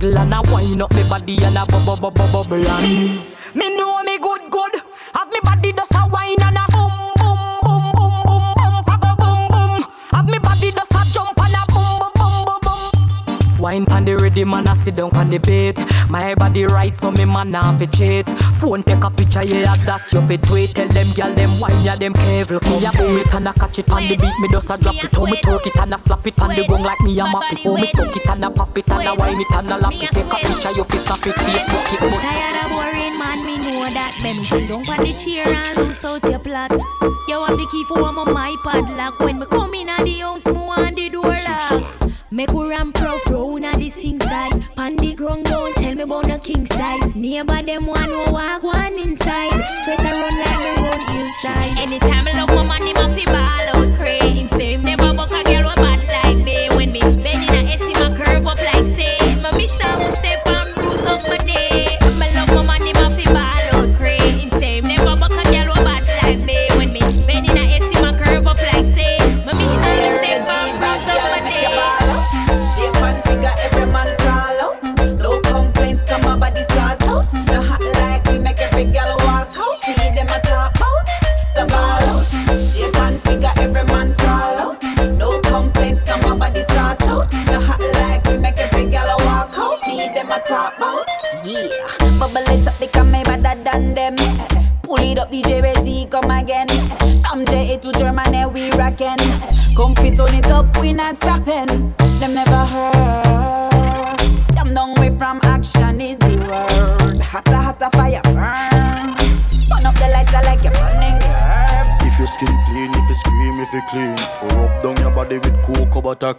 couple and a wind up me body and a bubble bubble bubble and Me know me good good. Have me body just a wine and a pan man I sit down on the bait My body right so me man nah fi cheat Phone take a picture yeah that you fi tweet Tell them gyal them wine yeah them careful Me a boom it and a catch it on the beat Me just a drop it How me twerk it and I slap it on the gong like me a map it How me stuck it and a pop it and a wine it and a lap it Take a picture you fi snap it Facebook it but Tired of boring man, me know that. Let me sit down on the chair and loose out your plot. You have the key for my my padlock. When me come in at the house, me want the door lock. Make we ram pro pro na the sing side. Pan the ground down, tell me about the king size. Neighbor them one who walk one inside. Sweater run like me run hillside. Anytime I woman, him a fi ball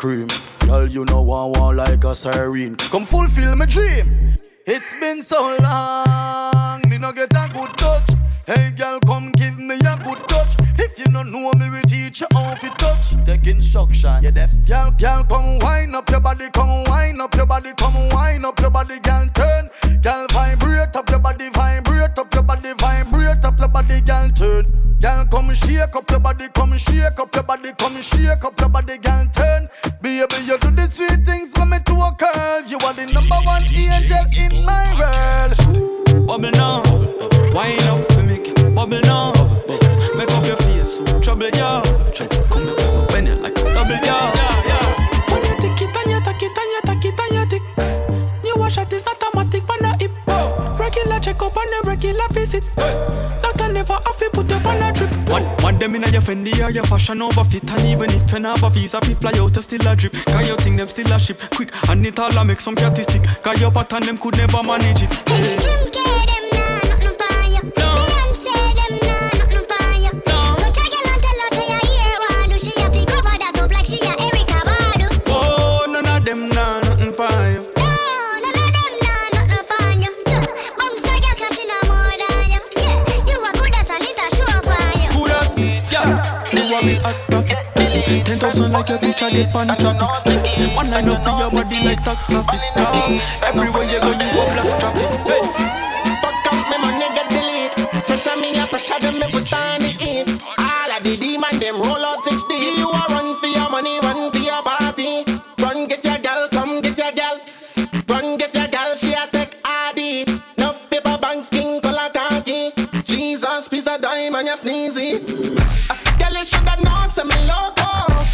cream. Girl, you know one one like a siren Come fulfill my dream. It's been so long. Me no get a good touch. Hey girl, come give me a good touch. If you don't know me, we teach you how to touch. Take instruction, you deaf Girl, girl, come wind up your body Come wind up your body Come wind up your body, girl, turn. Girl, vibrate up your body Vibrate body, girl, turn Girl, come shake up your body, come shake up your body, come shake up your body, girl, turn. Baby, you do the sweet things for me to a girl. You are the number one angel in my world. Bubble now, wine up for me, girl. bubble now. Make up your face, so trouble ya. Come here, when you like a double ya. When you take it and you take it and you take it and you take. You wash it is not automatic, but not hip. Regular check up and a regular visit. Doctor never have to put up on a trip. One, one them in your Fendi or your fashion over fit And even if you have a visa, fi fly out, still a drip Cause you think them still a ship Quick, and it all a make some catty sick Cause your pattern them could never manage it hey. Ten thousand like your bitch, I get pan tropics One line up for your body like tax office car Everywhere you go, you go black traffic hey. Fuck up me money get delete. Pressure me a pressure them me put on the heat. All of the demon them roll out 60. You a run for your money, run for your party. Run get your gal, come get your gal. Run get your gal, she a take ID. Enough paper bank skin color khaki. Jesus, please the diamond you sneezy. Uh, Girl, you shoulda know say me loco.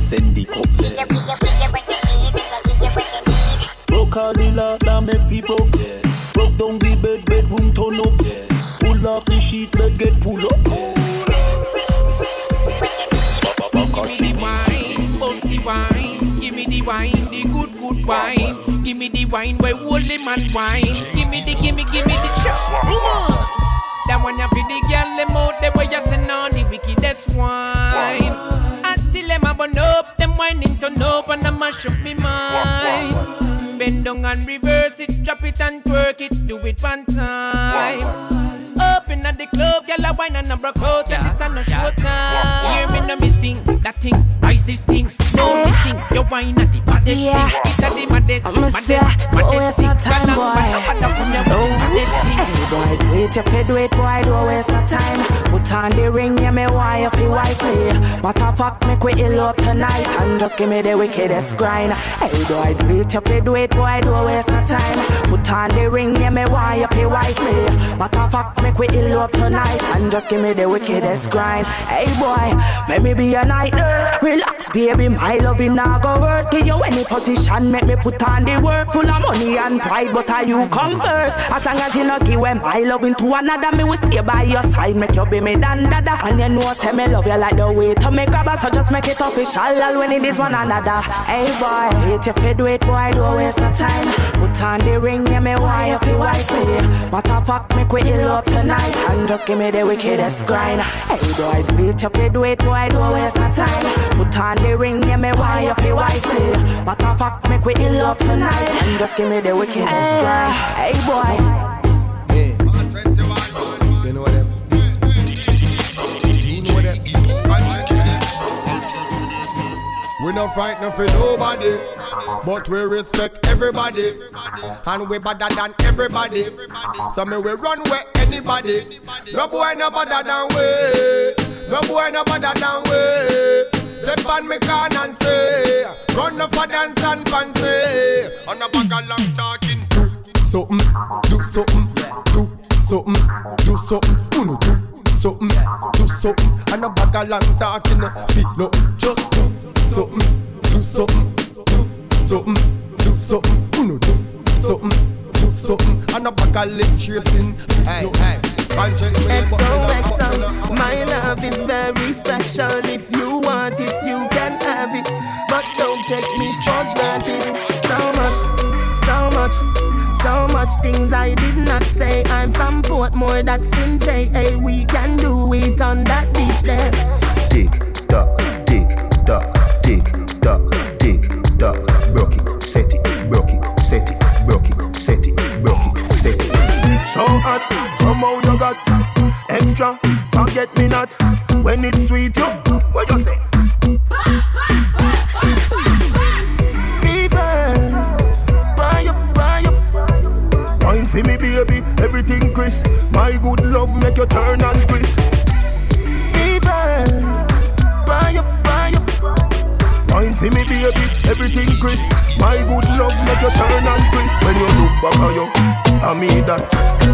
send the cup. Broke all the lot that make fi broke. Broke down the bed, bedroom turn up. Yeah. Pull off the sheet, bed get pull up. Back at the wine, bust the wine. Give me the wine, the good, good wine. Give me the wine where holy man wine. Give me the, give me, give me the shot. Come on. That one you feel the girl them out there where you send on the wickedest wine. Until them a burn up, them whining turn up and I mash up me mind. Bend down and reverse it, drop it and twerk it, do it one time. Up in the club, girl a wine and a broke out, and it's a no show time. Hear me no miss thing, that thing, rise this thing, no this thing, your wine at the baddest Yeah. thing. It's a the maddest, I'ma say, maddest, so maddest waste thing. no time, boy. I'm mad up on your maddest thing. Hey boy, do it if you do it, boy, don't waste no time. Put on the ring, yeah, me why you feel whitey. Matter fact, make we ill up tonight and just give me the wickedest grind. Hey boy, do it if you do it, boy, don't waste no time. Put on the ring, yeah, me why you feel whitey. Matter fact, make we ill up tonight and just give me the wickedest grind. Hey boy, let me be a night. Relax, baby, my loving now go work. Give you any position, make me put on the work. Full of money and pride, but are you come first? As long as you not give my loving to another, me will stay by your side, make you be me dan dada. And you know, say me love you like the way to make grabber, so just make it official all when it is one another. Hey boy, hate you fi do it, boy, don't waste no time. Put on the ring, yeah, me why you feel white Matter fact, make we ill up tonight and just give me the wickedest grind. Hey boy, do it, you fi do it, boy, don't waste no time. Put on the ring, yeah, me why you feel white Matter fact, make we ill up tonight and just give me the wickedest eh. grind. Hey boy. We no frightened for nobody, but we respect everybody, and we better than everybody. So me we run where anybody. No boy no better than we. No boy no better than we. Step on me can and say, run no for dance and fancy. On a bag of long talking. Do something, do something, do something, do something. Uno do something, do something. And a bag of long talking. Feet no, just do something, do something, do something, do something. Uno do something, do something. And a bag of leg tracing. Hey, hey. XOXO, my love is very special. If you want it, you can have it. But don't take me for granted. So much, so much, so much things I did not say. I'm from Portmore, that's in JA. We can do it on that beach there. Tick tock, tick hot, somehow you got extra. Forget me not when it's sweet. You, what you say? Up. Me, baby, everything crisp. My good love make you turn and Look back at you, I mean that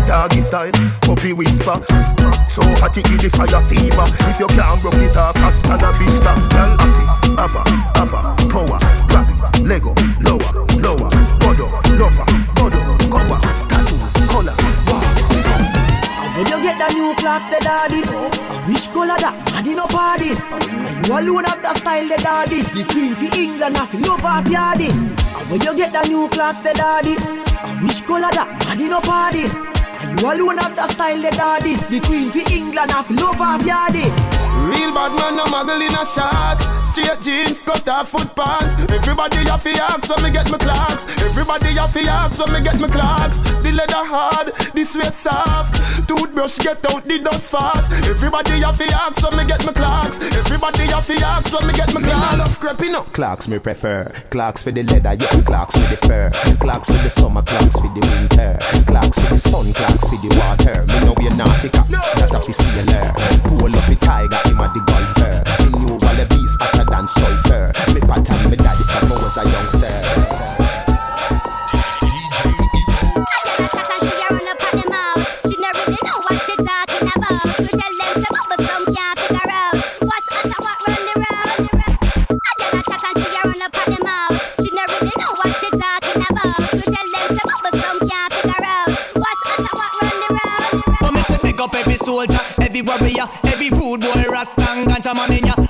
doggy style, puppy whisper. So it give the fire fever. If you can't broke it off, hasta la vista. Girl, afi, ava, ava, power, grab it, Lego, lower, lower, bodo, lover, bodo, cover, tattoo, color. When you get the new Clarks, the daddy. I wish color that, daddy no party. And you alone have the style, the daddy. The queen for England, I feel love of yardy. And when you get the new Clarks, the daddy. I wish that, daddy no party. And you alone have the style, the daddy. The queen for England, I love of yardy. Real bad man, no muggle in a shots. Straight jeans, cut off foot pants. Everybody have to ask when me get my Clarks. Everybody have to ask when me get my Clarks. The leather hard, the sweat soft. Toothbrush get out the dust fast. Everybody have to ask when me get my Clarks. Everybody have to ask when me get my Clarks. I love creeping up. Clarks me prefer. Clarks for the leather, yeah. Clarks for the fur. Clarks for the summer, Clarks for the winter. Clarks for the sun, Clarks for the water. Me know you're that a fi sailor. Pull up the tiger, him a the golfer. Me knew all the beast hotter than sulfur. Me pattern me daddy from I was a youngster. For me say big up every soldier, every warrior, every rude boy, rasta and ganja man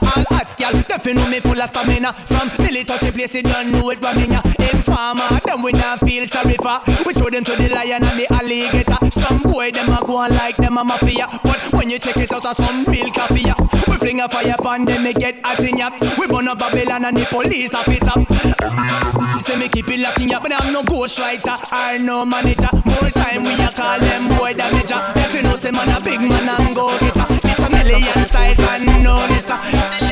fi know me full of stamina. From the place, you don't know it from me. Informer, them we not feel sorry for. We throw them to the lion and the alligator. Some boy them a go on like them a mafia, but when you check it out, a some real coffee. We fling a fire upon them, me get hot in ya. We burn up Babylon and the police officer. Say me keep it locking up, but I'm no ghostwriter or no manager. More time we a call them boy damager. If you know say man a big man and go getter. It's a million styles and no this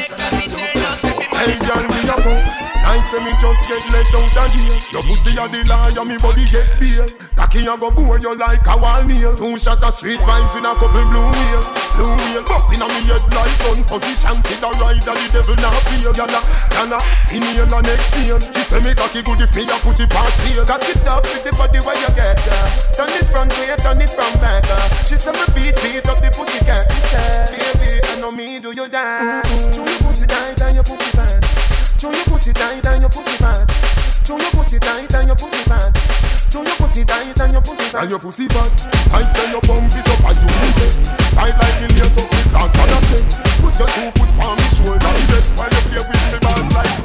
Hey girl, me a go. Like say me just get let out of jail. Your pussy a the liar, me body get bail. Cocky a go bore you like a wall nail. Two shot of street vibes in a couple blue wheel. Blue wheel busting on me head like gun position. See the rider, the devil not feel. Yana, yana, inhale and exhale. She say me cocky good if me a put it past here. Cock it up with the body where you get uh. Turn it from way, turn it from back. She say me beat, beat up the pussy cat. She say, baby, I know me do you dance. Do your pussy tight and your pussy fat. Show your pussy tight and your pussy fat. Show your pussy tight and your pussy fat. Show your pussy tight and your pussy fat. And your pussy fat. I say you pump it up and you it. Tight like me lace up with Clarks on a. Put your two foot on me shoulder while you play with me balls like.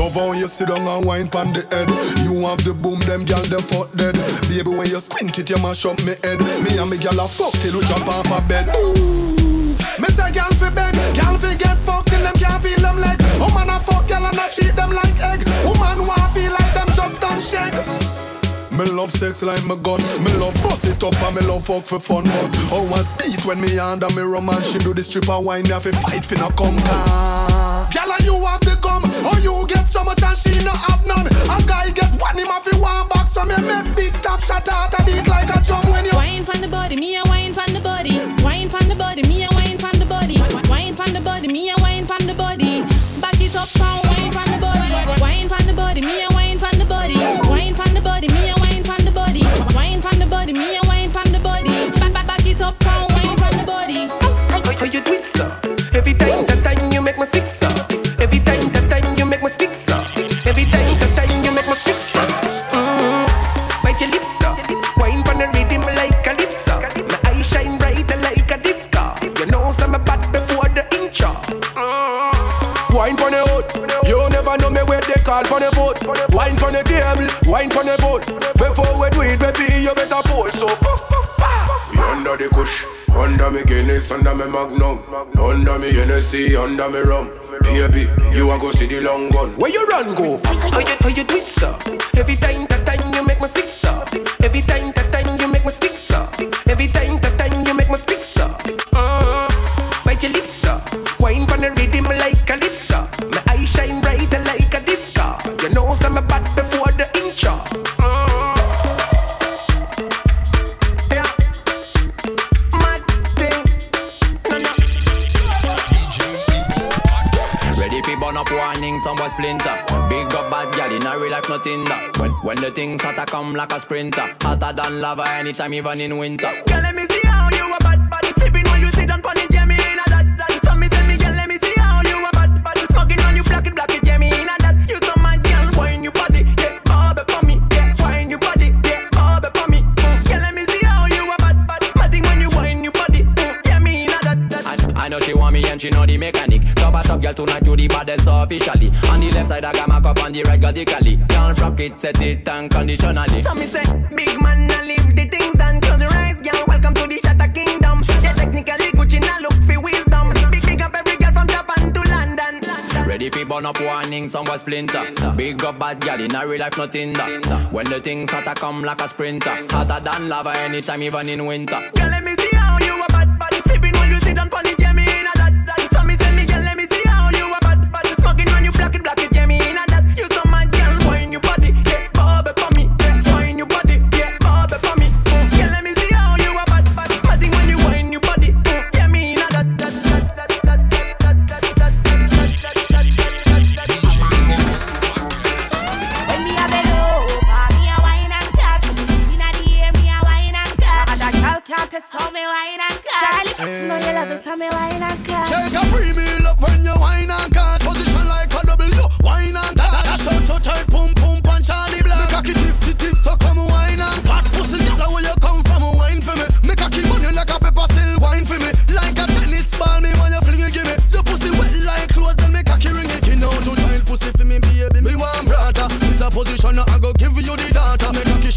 Love how you sit down and wine pon the head. You have the boom, them gal them fuck dead. Baby, when you squint it, you mash up me head. Me and me gal a fuck till we jump off a bed. Ooh. Me say gal fi beg, gal fi get fucked till them can't feel them leg. Woman a fuck gal and a treat them like egg. Woman want feel like them just done shake. Me love sex like my gun. Me love bust it up and me love fuck for fun. But how speed when me under me romance. She do the stripper wine, me have to fight finna come car. Girl and you have the and she no have none. A guy get one him have one box, so me make big top shot out a beat like a drum when you Wine pon the body, me a wine pon the body. Wine pon the body, me a wine pon the body. Wine pon the body, me a wine pon the body. Back it up, come where they the foot. Wine pon the table, wine pon the boat. Before we do it, baby, you better pose so. We under the kush, under me Guinness, under me Magnum, under me Hennessy, under me rum. Baby, you a go see the long gun. Where you run go? How you, how you do it, sir? Every time, that time nothing that. When when the things hotter come like a sprinter, hotter than lava anytime, even in winter. Girl, let me see how you a bad, bad. Sipping while you sit down pon it, yeah, me in a that. So me tell me, girl, let me see how you a bad, bad. Smoking on you, black it, black it, yeah, me in a that. You so mad, girl, wine your body, yeah, bobby for me, yeah, wine your body, yeah, bobby for me. Mm. Girl, let me see how you a bad, bad. Matting when you wine your body, mm. yeah, me in a that, that. I, I know she want me and she know the mechanic. Top a top girl tonight you the baddest officially. On the left side I got cup on the right radically. Can't rock it, set it unconditionally. So me say, big man, I leave the things done. Close your eyes, girl. Welcome to the Shatter Kingdom. Yeah, technically Gucci now look for wisdom. Big big up every girl from Japan to London. Ready fi burn up warning, some splinter. Big up bad gal in a real life, nothing that. When the things hotter come like a sprinter, hotter than lava anytime, even in winter. Girl, let me see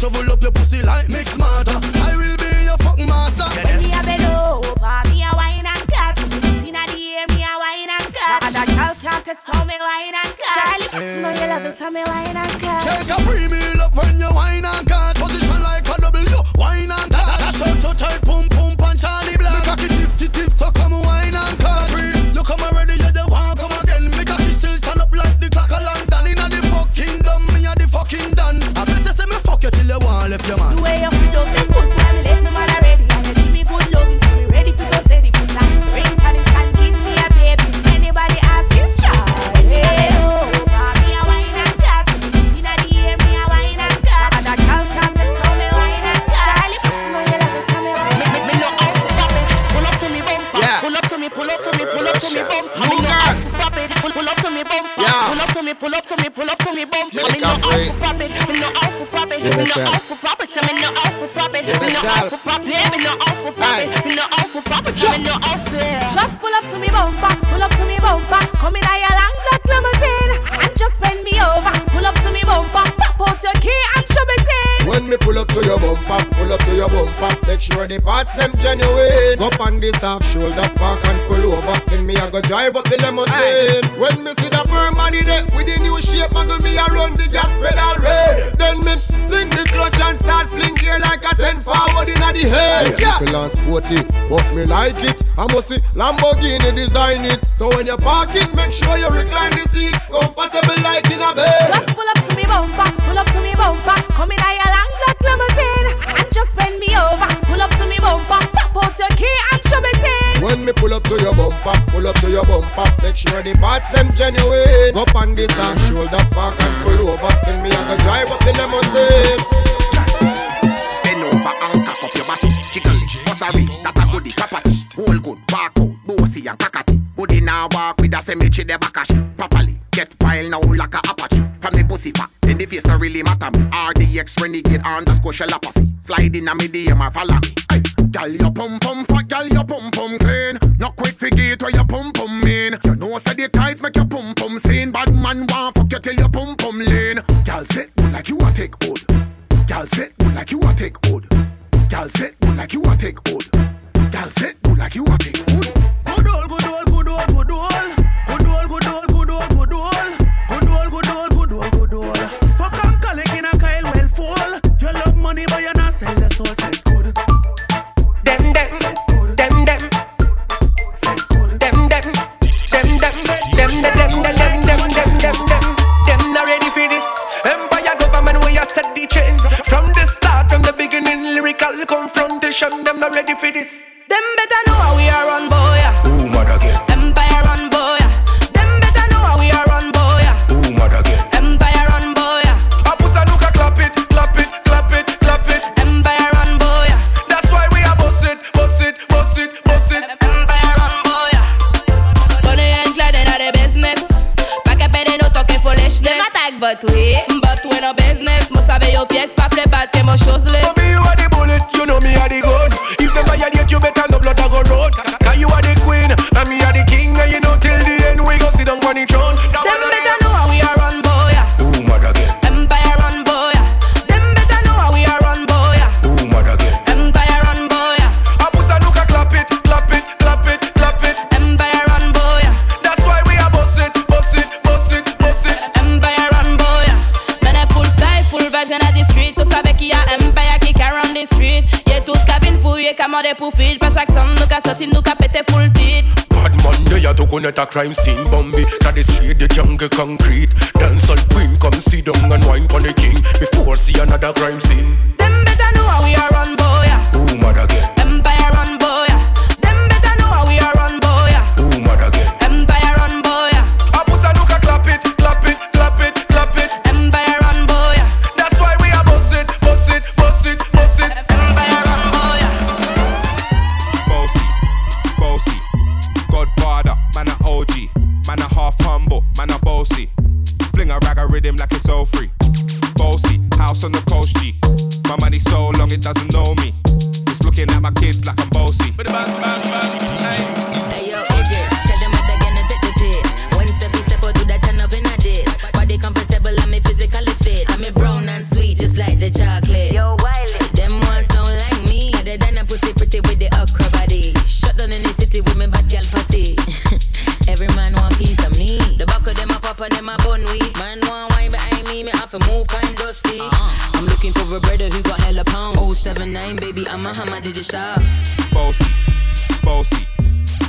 shovel up your pussy like mix smarter. I will be your fuck master. When me a bend over, me a wine and cut. Inna the air, me a wine and cut. And a girl can't test how me wine and cut. Charlie, you know you love it, tell me wine and cut. Shake a premium up me, pull up to me, pull up to me, bump. Me no out for profit, me no out for profit, me no out for profit, me no out for profit, me no out for profit, me no out for profit, me no out for profit, me no out there. Just pull up to me, bumper, pull up to me, bumper, back. Come in, I a long black limousine and just bend me over. Me pull up to your bumper, pull up to your bumper, make sure the parts them genuine. Up on this half shoulder park and pull over, then me I go drive up the limousine. When me see the firm body there with the new shape, muggle me I run the gas pedal red. Then me sing the clutch and start fling gear like a ten forward inna the head. Yeah, people and sporty, but me like it. I must see Lamborghini design it. So when you park it, make sure you recline the seat, comfortable like in a bed. Me pull up to your bumper, pull up to your bumper, make sure the parts them genuine. Up on this half shoulder park and pull over, then me I go drive up the limousine. Bend over and cock up your body. Jiggle it, oh, bussary, that a goodie, property. Whole good, walk out, bossy and cockatoo. Good in a walk with a cemetery, the back properly. Get wild now like a apache. From the pussy fat, then the face not really matter me. RDX renegade underscore shell pussy. Slide in a medium or follow me. Hey, Girl, your pum pum fat, girl, your pum pum clean. Not quick forget where your pum pum mean. You know, say the tights make your pum pum seen. Bad man want fuck you till your pum pum lean. Girl, sit like you a take hold. Girl, sit like you a take hold. Girl, sit like you a take hold. Girl, sit like you a take hold. Man, they are to connect a crime scene Bambi, na the street, the jungle concrete. Dancehall queen, come sit down and wine for the king. Before see another crime scene. Them better know how we are run, boy. Ooh, mad again, For a brother who got hella pound. 079, baby, I'm a hammer, did you shop? Bossy, bossy.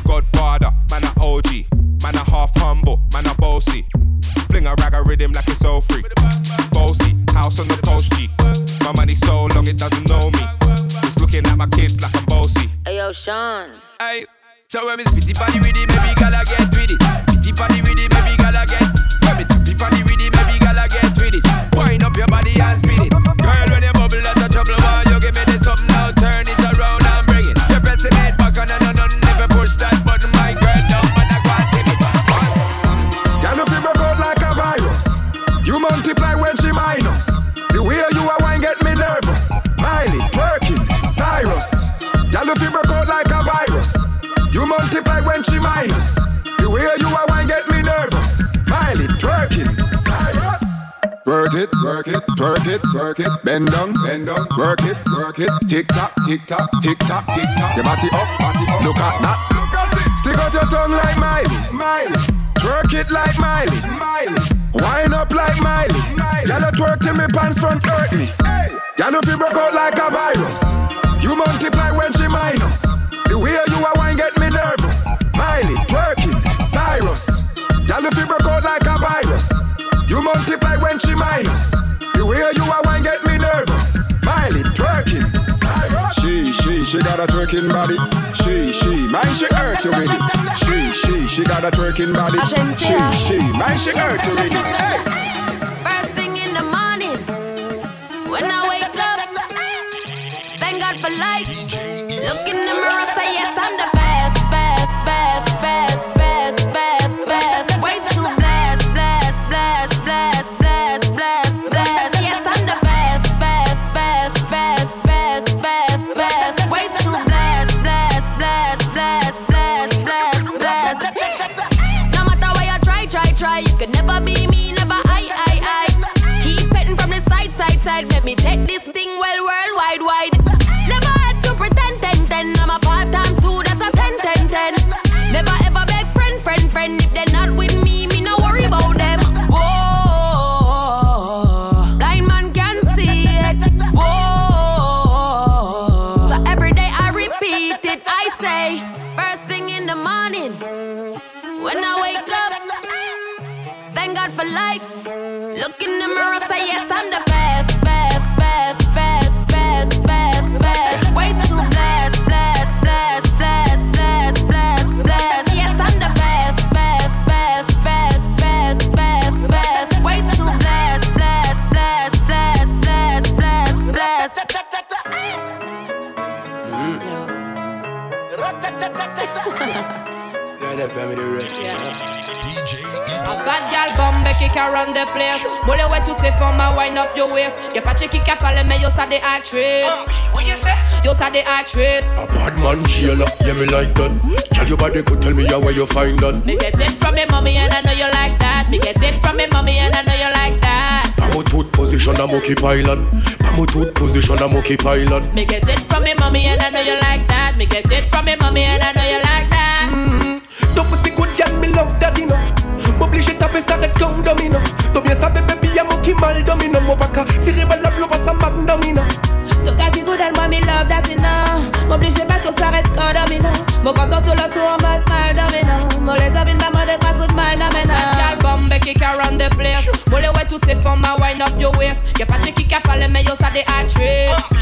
Godfather, man a OG. Man a half humble, man a bossy. Fling a rag a rhythm like it's all free. Bossy, house on the coast G. My money so long it doesn't know me. It's looking at my kids like I'm bossy. Hey yo, Sean. Hey, so when me spitty body with it, maybe gala get with it. Spitty body with it, maybe gala get. When me tappy body with it, maybe gala get. Wind up your body and spin it. Girl, when work it. Bend down, bend down. Work it, work it. Tick tock, tick tock, tick tock, tick tock. Your body up, body up. Look at that. Look at it. Stick out your tongue like Miley, Miley. Twerk it like Miley, Miley. Wind up like Miley, Miley. Y'all twerk till me pants front hurt me. Y'all if you broke out like a virus. You multiply when she minus. The way you are wine get me nervous. When she minus. The way you are wine get me nervous. Miley, twerking, She, she, she got a twerking body. She, she, man, she hurt you with it. She, she, she got a twerking body. She, she, man, she hurt you with it. Hey. First thing in the morning, when I wake up, thank God for life. Look in the mirror, say yes, I'm the best, be me, never I, I, I. Keep petting from the side, side, side. Make me take this thing blessed, blessed, blessed. Girl, that's how me do it. A bad gal bombe qui run the place Moule ouais toutes ces formes à wind up your waist Y'a pas de qui parle mais yo ça des actrices Yo ça des actrices A bad man jailer, yeah me like that. Tell your body could tell me how where you find that. Me get it from me mommy and I know you like that Me get it from me mommy and I know you like that I'm tooth position, I'm okay island. I'm a tooth position, I'm okay island. Me get it from me mommy and I know you like that. Me get it from me mommy and I know you like that. Mm-hmm. Ton pussy good girl, me love daddy no. M'oblige taper ça red comme domino T'as bien ça baby, y'a mon qui mal domino Mon baka, tiré balle la blow, passe à domino Ton gars qui good and me love that you know. M'oblige pas tout s'arrête quand domino Mon content tout le tour en mode mal domino Mon les domine pas mode trois coups de mal domino Gal bombe qui can run the place Moule ouais toutes ces à wind up your waist Y'a pas de qui qui parle mais yo ça des actrices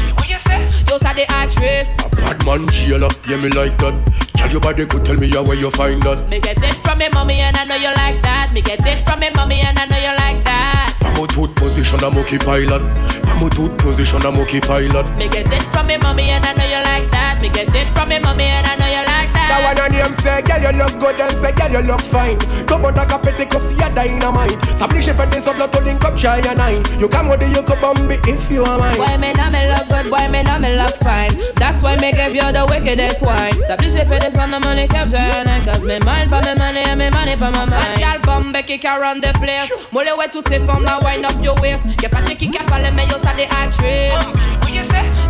Yo ça des actrices Bad man jailer, yeah me like that. Tell your body could tell me how where you find that. Me get it from me mommy and I know you like that Me get it from me mommy and I know you like that I'm a tooth position, I'm okay island. I'm a tooth position, I'm okay island. Me get it from me mommy and I know you like that Me get it from me mommy and I know you like that That one on him say, girl you look good and say, girl you look fine Come on, like a petty cause you're dynamite S'oblige fait des autres, to link up, try a nine You come with the you could bomb if you are mine Boy me know me look good, boy me know me me look fine. That's why me give you the wickedest wine. So please pay this on the money capture and cause me mind for me money and me money for my mind. Girl bomb Becky can run the place. Mole where toutes ces femmes là wind up your waist. Y'a pas de qui qui parle mais yo ça des actrices.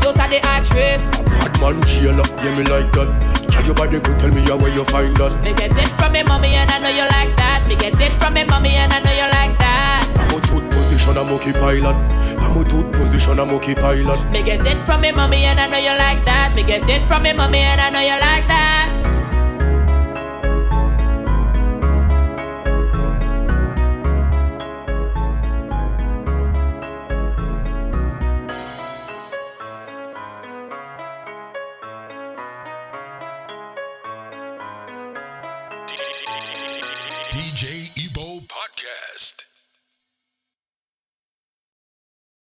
Yo ça des actrices. Bad man chill up, yeah me like that. Tell your body good, tell me where you find that. Me get it from me mommy and I know you like that. Me get it from me mommy and I know you like that. I'm a tooth position, I'm okay pilot. I'm a tooth position, I'm okay pilot. Me get it from me mommy and I know you like that. Me get it from me mommy and I know you like that.